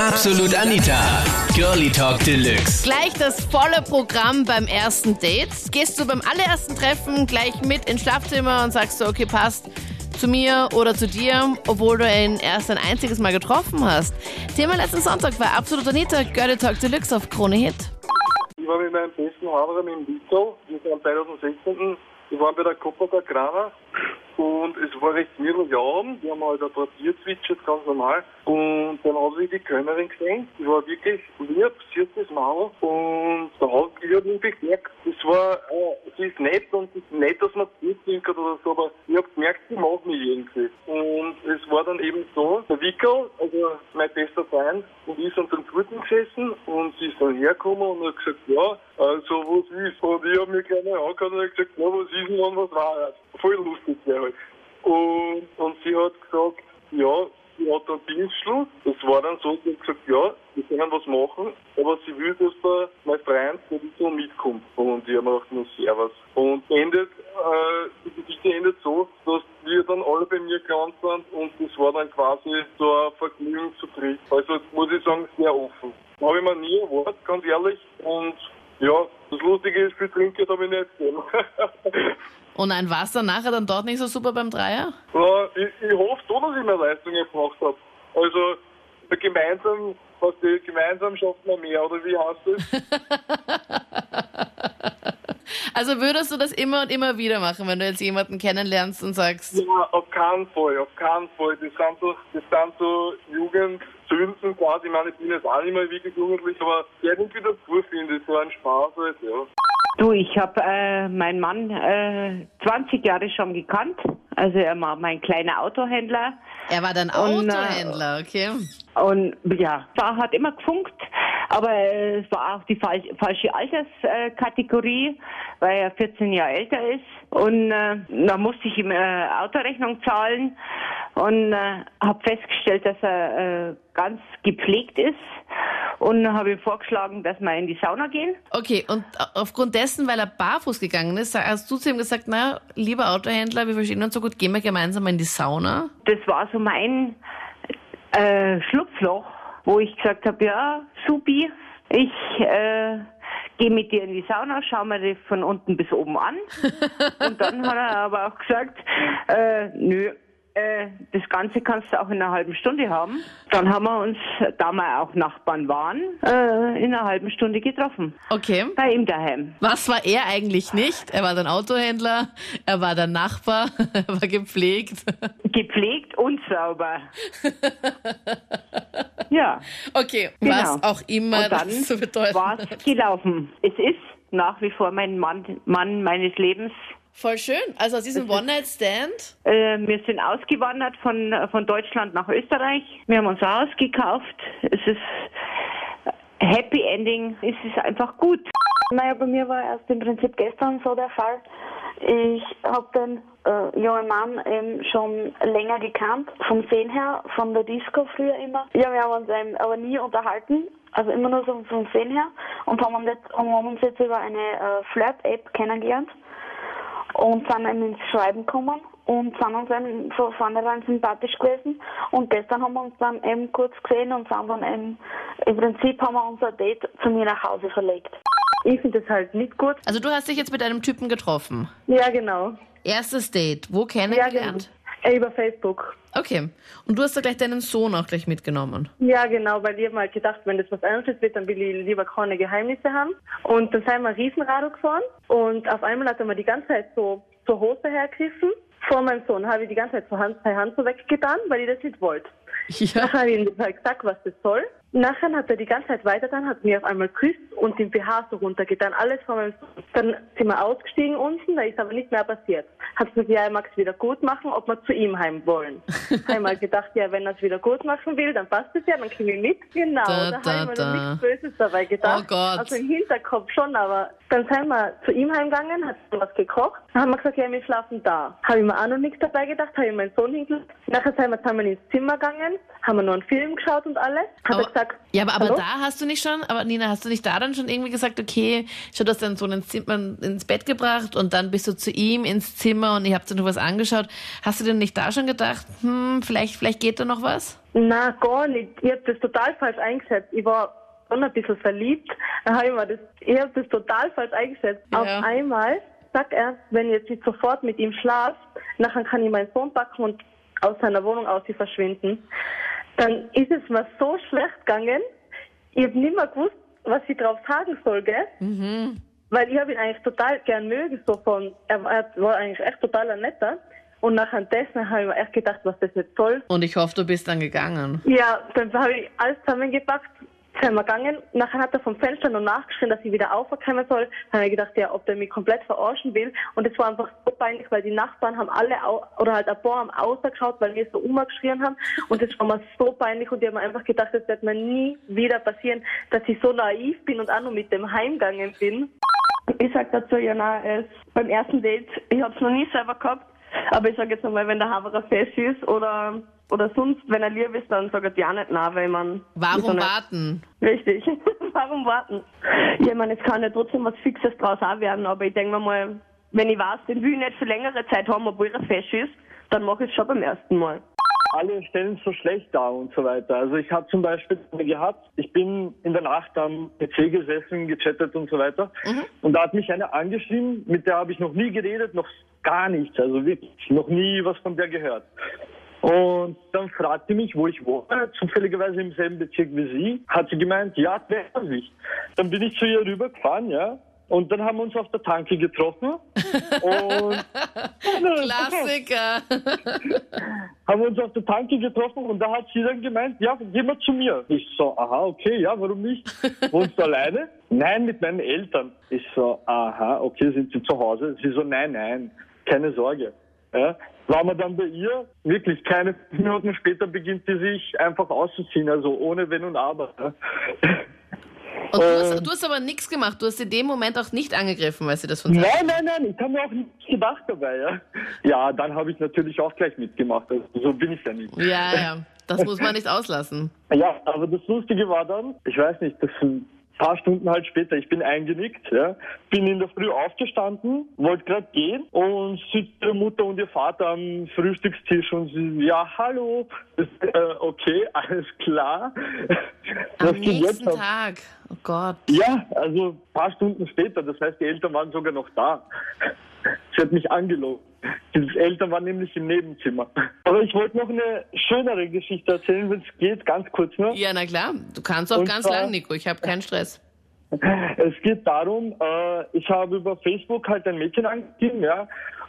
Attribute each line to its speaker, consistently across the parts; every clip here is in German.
Speaker 1: Absolut Anita. Girlie Talk Deluxe.
Speaker 2: Gleich das volle Programm beim ersten Date. Gehst du beim allerersten Treffen gleich mit ins Schlafzimmer und sagst du, okay, passt zu mir oder zu dir, obwohl du ihn erst ein einziges Mal getroffen hast. Thema letzten Sonntag war Absolut Anita, Girlie Talk Deluxe auf Krone Hit.
Speaker 3: Ich war mit meinem besten Haberer mit dem Vito, wir waren 2016. Wir waren bei der Copa da Grana und es war recht mittel Abend. Wir haben halt ein Papier zwitschert, ganz normal. Und dann habe ich die Kölnerin gesehen. Die war wirklich lieb, das Maul. Und da hab ich hab mich bemerkt, das war, äh, sie ist nett und es ist nett, dass man zurückdenkt oder so, aber ich habe gemerkt, sie mag mich irgendwie. Und es war dann eben so, der Wickel, also mein bester Freund, und ich sind dann dort gesessen und sie ist dann hergekommen und hat gesagt, ja, also was ist? Ich habe mir mal angehört und gesagt, ja, was ist denn, was war? Voll lustig, ja halt. Und, und sie hat gesagt, ja, sie hat dann Dienstschluss. Das war dann so, sie hat gesagt, ja, wir können was machen, aber sie will, dass da mein Freund, so mitkommt. Und ich habe mir gedacht, nur Servus. Und endet, äh, die Geschichte endet so, dass wir dann alle bei mir gelandet sind und das war dann quasi so ein Vergnügen zu dritt. Also muss ich sagen, sehr offen. Habe ich mir nie erwartet, ganz ehrlich. Und ja, das Lustige ist, viel Trinkgeld habe ich nicht gegeben.
Speaker 2: Und ein Wasser nachher dann dort nicht so super beim Dreier?
Speaker 3: Ja, ich, ich hoffe schon, dass ich mehr Leistungen gemacht habe. Also gemeinsam, was die, gemeinsam schafft man mehr, oder wie heißt das?
Speaker 2: Also würdest du das immer und immer wieder machen, wenn du jetzt jemanden kennenlernst und sagst,
Speaker 3: ja, auf keinen Fall, auf keinen Fall. Das sind so, das sind so Jugendsünden quasi. Ich meine, ich bin jetzt auch nicht mehr wirklich jugendlich, aber irgendwie dazu finde ich so ein Spaß halt, ja.
Speaker 4: Du, ich habe äh, meinen Mann äh, 20 Jahre schon gekannt. Also er war mein kleiner Autohändler.
Speaker 2: er war dann
Speaker 4: Und, äh,
Speaker 2: Autohändler, okay?
Speaker 4: Und ja, war, hat immer gefunkt, aber äh, es war auch die fal falsche Alterskategorie, weil er 14 Jahre älter ist. Und äh, da musste ich ihm äh, Autorechnung zahlen und äh, habe festgestellt, dass er äh, ganz gepflegt ist. Und habe ihm vorgeschlagen, dass wir in die Sauna gehen.
Speaker 2: Okay, und aufgrund dessen, weil er barfuß gegangen ist, hast du zu ihm gesagt, na, lieber Autohändler, wir verstehen uns so gut, gehen wir gemeinsam in die Sauna?
Speaker 4: Das war so mein äh, Schlupfloch, wo ich gesagt habe, ja, supi, ich äh, gehe mit dir in die Sauna, schau mir das von unten bis oben an. Und dann hat er aber auch gesagt, äh, nö, äh, das Ganze kannst du auch in einer halben Stunde haben. Dann haben wir uns, da wir auch Nachbarn waren, äh, in einer halben Stunde getroffen.
Speaker 2: Okay.
Speaker 4: Bei ihm daheim.
Speaker 2: Was war er eigentlich nicht? Er war dann Autohändler, er war dann Nachbar, er war gepflegt.
Speaker 4: Gepflegt und sauber. ja.
Speaker 2: Okay,
Speaker 4: Genau.
Speaker 2: was auch immer
Speaker 4: Und dann
Speaker 2: das zu bedeuten
Speaker 4: war
Speaker 2: hat.
Speaker 4: es gelaufen. Es ist nach wie vor mein Mann, Mann meines Lebens.
Speaker 2: Voll schön. Also aus diesem One-Night-Stand.
Speaker 4: Äh, wir sind ausgewandert von, von Deutschland nach Österreich. Wir haben uns ein Haus gekauft. Es ist Happy Ending. Es ist einfach gut.
Speaker 5: Naja, bei mir war erst im Prinzip gestern so der Fall. Ich habe den äh, jungen Mann eben schon länger gekannt, vom Sehen her, von der Disco früher immer. Ja, wir haben uns eben aber nie unterhalten, also immer nur so vom Sehen her und haben uns jetzt, haben uns jetzt über eine äh, Flirt-App kennengelernt und sind eben ins Schreiben gekommen und sind uns eben von vornherein sympathisch gewesen. Und gestern haben wir uns dann eben kurz gesehen und sind dann eben, im Prinzip haben wir unser Date zu mir nach Hause verlegt.
Speaker 4: Ich finde das halt nicht gut.
Speaker 2: Also du hast dich jetzt mit einem Typen getroffen.
Speaker 4: Ja, genau.
Speaker 2: Erstes Date. Wo
Speaker 4: Ja,
Speaker 2: kennengelernt?
Speaker 4: genau. Äh, Über Facebook.
Speaker 2: Okay. Und du hast da gleich deinen Sohn auch gleich mitgenommen.
Speaker 4: Ja, genau, weil ich hab mal gedacht, wenn das was Ernstes wird, dann will ich lieber keine Geheimnisse haben. Und dann sind wir Riesenrado gefahren und auf einmal hat er mir die ganze Zeit so zur Hose hergegriffen. Vor meinem Sohn habe ich die ganze Zeit so Hand, Hand so weggetan, weil ich das nicht wollte.
Speaker 2: Ja.
Speaker 4: Nachher habe ich ihm halt gesagt, was das soll. Nachher hat er die ganze Zeit weiter dann, hat mir auf einmal geküsst und den BH so runtergetan, alles von meinem. Dann sind wir ausgestiegen unten, da ist aber nicht mehr passiert. Hat gesagt, ja, er mag es wieder gut machen, ob wir zu ihm heim wollen. habe ich mal gedacht, ja, wenn er es wieder gut machen will, dann passt es ja, dann kriege ich mit. Genau,
Speaker 2: Da,
Speaker 4: da,
Speaker 2: da,
Speaker 4: habe ich mir
Speaker 2: da.
Speaker 4: nichts Böses dabei gedacht.
Speaker 2: Oh Gott.
Speaker 4: Also im Hinterkopf schon, aber dann sind wir zu ihm heimgegangen, hat was gekocht. Dann haben wir gesagt, ja, wir schlafen da. Habe ich mir auch noch nichts dabei gedacht, habe ich meinen Sohn hingelegt. Nachher sind wir zusammen ins Zimmer gegangen
Speaker 6: haben wir noch einen Film geschaut und alles. Hat
Speaker 2: Aber-
Speaker 6: er gesagt,
Speaker 2: Ja, aber, aber
Speaker 6: Hallo?
Speaker 2: da hast du nicht schon, aber Nina, hast du nicht da dann schon irgendwie gesagt, okay, schau, du hast dann so ins Zimmer ins Bett gebracht und dann bist du zu ihm ins Zimmer und ihr habt dir noch was angeschaut. Hast du denn nicht da schon gedacht, hm, vielleicht, vielleicht geht da noch was?
Speaker 6: Na, gar nicht. Ich hab das total falsch eingeschätzt. Ich war schon ein bisschen verliebt. Dann ich mir das, ich hab das total falsch eingeschätzt.
Speaker 2: Ja.
Speaker 6: Auf einmal sagt er, wenn ich jetzt nicht sofort mit ihm schlaf, nachher kann ich meinen Sohn packen und aus seiner Wohnung aus sie verschwinden. Dann ist es mir so schlecht gegangen. Ich hab nicht mehr gewusst, was ich drauf sagen soll, gell? Weil ich habe ihn eigentlich total gern mögen, so von, er war, eigentlich echt total ein netter. Und nachher dessen habe ich mir echt gedacht, was das jetzt soll.
Speaker 2: Und ich hoffe, du bist dann gegangen.
Speaker 6: Ja, dann habe ich alles zusammengepackt, sind gegangen. Nachher hat er vom Fenster noch nachgeschrien, dass ich wieder aufkommen soll. Dann habe ich gedacht, ja, ob der mich komplett verarschen will. Und es war einfach so peinlich, weil die Nachbarn haben alle, oder halt ein paar haben ausgeschaut, weil wir so umgeschrien haben. Und es war mir so peinlich und ich habe mir einfach gedacht, das wird mir nie wieder passieren, dass ich so naiv bin und auch noch mit dem heimgegangen bin. Ich sag dazu, ja, es beim ersten Date, ich hab's noch nie selber gehabt, aber ich sag jetzt einmal, wenn der Haberer fesch ist oder, oder sonst, wenn er lieb ist, dann sagt er ja nicht na, weil man.
Speaker 2: Warum warten?
Speaker 6: Richtig. Warum warten? Ja, ich meine, es kann ja trotzdem was Fixes draus auch werden, aber ich denke mir mal, wenn ich weiß, den will ich nicht für längere Zeit haben, obwohl er fesch ist, dann mache ich es schon beim ersten Mal.
Speaker 7: alle stellen es so schlecht dar und so weiter. Also ich habe zum Beispiel gehabt, ich bin in der Nacht am PC gesessen, gechattet und so weiter. Und da hat mich eine angeschrieben, mit der habe ich noch nie geredet, noch gar nichts, also wirklich, noch nie was von der gehört. Und dann fragte sie mich, wo ich wohne, zufälligerweise im selben Bezirk wie sie, hat sie gemeint, ja, wer sich. Dann bin ich zu ihr rübergefahren, ja. Und dann haben wir uns auf der Tanke getroffen. und
Speaker 2: Klassiker.
Speaker 7: haben wir uns auf der Tanke getroffen und da hat sie dann gemeint, ja, geh mal zu mir. Ich so, aha, okay, ja, warum nicht? Wohnst du alleine? Nein, mit meinen Eltern. Ich so, aha, okay, sind sie zu Hause? Sie so, nein, nein, keine Sorge. Ja, waren wir dann bei ihr, wirklich keine fünf Minuten später beginnt sie sich einfach auszuziehen, also ohne Wenn und Aber. Ja.
Speaker 2: Und du hast, du hast aber nichts gemacht. Du hast in dem Moment auch nicht angegriffen, weil sie das von
Speaker 7: Nein, nein, nein, ich habe mir auch nichts gedacht dabei. Ja, ja dann habe ich natürlich auch gleich mitgemacht. Also, so bin ich ja nicht.
Speaker 2: Ja, ja. Das muss man nicht auslassen.
Speaker 7: Ja, aber das Lustige war dann, ich weiß nicht, das paar Stunden halt später, ich bin eingenickt, ja, bin in der Früh aufgestanden, wollte gerade gehen und sitzt ihre Mutter und ihr Vater am Frühstückstisch und sie, ja, hallo, das, äh, okay, alles klar.
Speaker 2: Am nächsten? Tag. Oh Gott.
Speaker 7: Ja, also ein paar Stunden später, das heißt, die Eltern waren sogar noch da. Sie hat mich angelogen. Die Eltern waren nämlich im Nebenzimmer. Aber ich wollte noch eine schönere Geschichte erzählen, wenn es geht, ganz kurz nur.
Speaker 2: Ja, na klar. Du kannst auch
Speaker 7: Und
Speaker 2: ganz
Speaker 7: zwar-
Speaker 2: lang, Nico. Ich habe keinen Stress.
Speaker 7: Es geht darum, äh, ich habe über Facebook halt ein Mädchen angeschrieben, ja.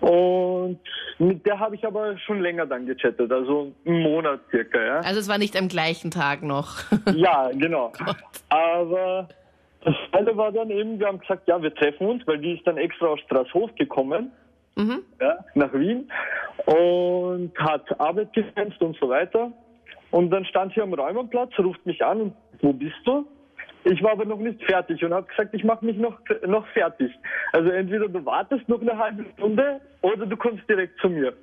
Speaker 7: Und mit der habe ich aber schon länger dann gechattet, also einen Monat circa, ja.
Speaker 2: Also es war nicht am gleichen Tag noch.
Speaker 7: Ja, genau. Aber das Teile war dann eben, wir haben gesagt, ja, wir treffen uns, weil die ist dann extra aus Straßhof gekommen, ja, nach Wien und hat Arbeit gefenst und so weiter. Und dann stand sie am Räumerplatz, ruft mich an und wo bist du? Ich war aber noch nicht fertig und habe gesagt, ich mache mich noch, noch fertig. Also entweder du wartest noch eine halbe Stunde oder du kommst direkt zu mir.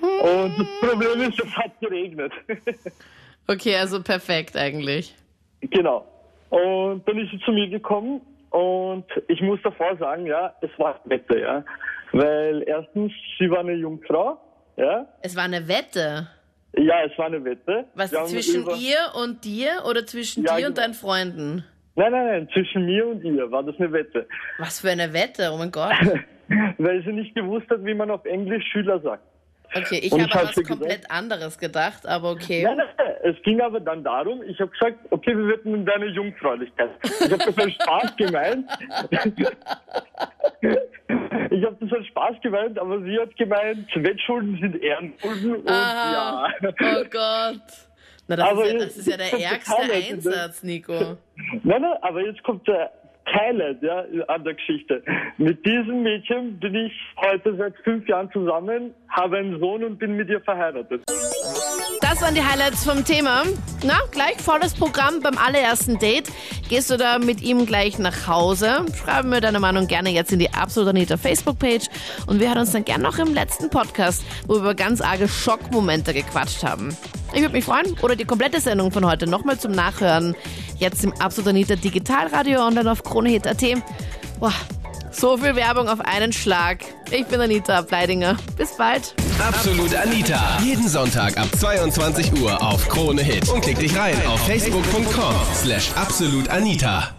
Speaker 7: Und das Problem ist, es hat geregnet.
Speaker 2: Okay, also perfekt eigentlich.
Speaker 7: Genau. Und dann ist sie zu mir gekommen und ich muss davor sagen, ja, es war ein Wette, ja. Weil erstens, sie war eine Jungfrau, ja.
Speaker 2: Es war eine Wette.
Speaker 7: Ja, es war eine Wette.
Speaker 2: Was
Speaker 7: Wir
Speaker 2: zwischen
Speaker 7: über-
Speaker 2: ihr und dir oder zwischen
Speaker 7: Ja,
Speaker 2: dir und
Speaker 7: genau.
Speaker 2: deinen Freunden?
Speaker 7: Nein, nein, nein, zwischen mir und ihr war das eine Wette.
Speaker 2: Was für eine Wette? Oh mein Gott.
Speaker 7: Weil sie nicht gewusst hat, wie man auf Englisch Schüler sagt.
Speaker 2: Okay, ich
Speaker 7: Und
Speaker 2: habe an was komplett anderes gedacht, aber okay.
Speaker 7: Nein, nein, nein, es ging aber dann darum, ich habe gesagt, okay, wir wetten um deine Jungfräulichkeit. Ich habe das als Spaß gemeint. Ich habe das als Spaß gemeint, aber sie hat gemeint, Wettschulden sind Ehrenschulden und
Speaker 2: Aha.
Speaker 7: ja.
Speaker 2: Oh Gott. Na, das, ist ja, das ist ja der ärgste
Speaker 7: ne?
Speaker 2: Einsatz, Nico.
Speaker 7: Nein, nein, aber jetzt kommt der Highlight ja, an der Geschichte. Mit diesem Mädchen bin ich heute seit fünf Jahren zusammen, habe einen Sohn und bin mit ihr verheiratet.
Speaker 2: Das waren die Highlights vom Thema. Na, gleich volles Programm beim allerersten Date. Gehst du da mit ihm gleich nach Hause? Schreib mir deine Meinung gerne jetzt in die Absolut Anita Facebook-Page. Und wir hören uns dann gerne noch im letzten Podcast, wo wir über ganz arge Schockmomente gequatscht haben. Ich würde mich freuen. Oder die komplette Sendung von heute nochmal zum Nachhören. Jetzt im Absolut Anita Digitalradio online auf KroneHit.at. Boah, so viel Werbung auf einen Schlag. Ich bin Anita Bleidinger. Bis bald.
Speaker 1: Absolut Anita. Jeden Sonntag ab 22 Uhr auf Krone Hit. Und klick dich rein auf facebook.com slash absolutanita.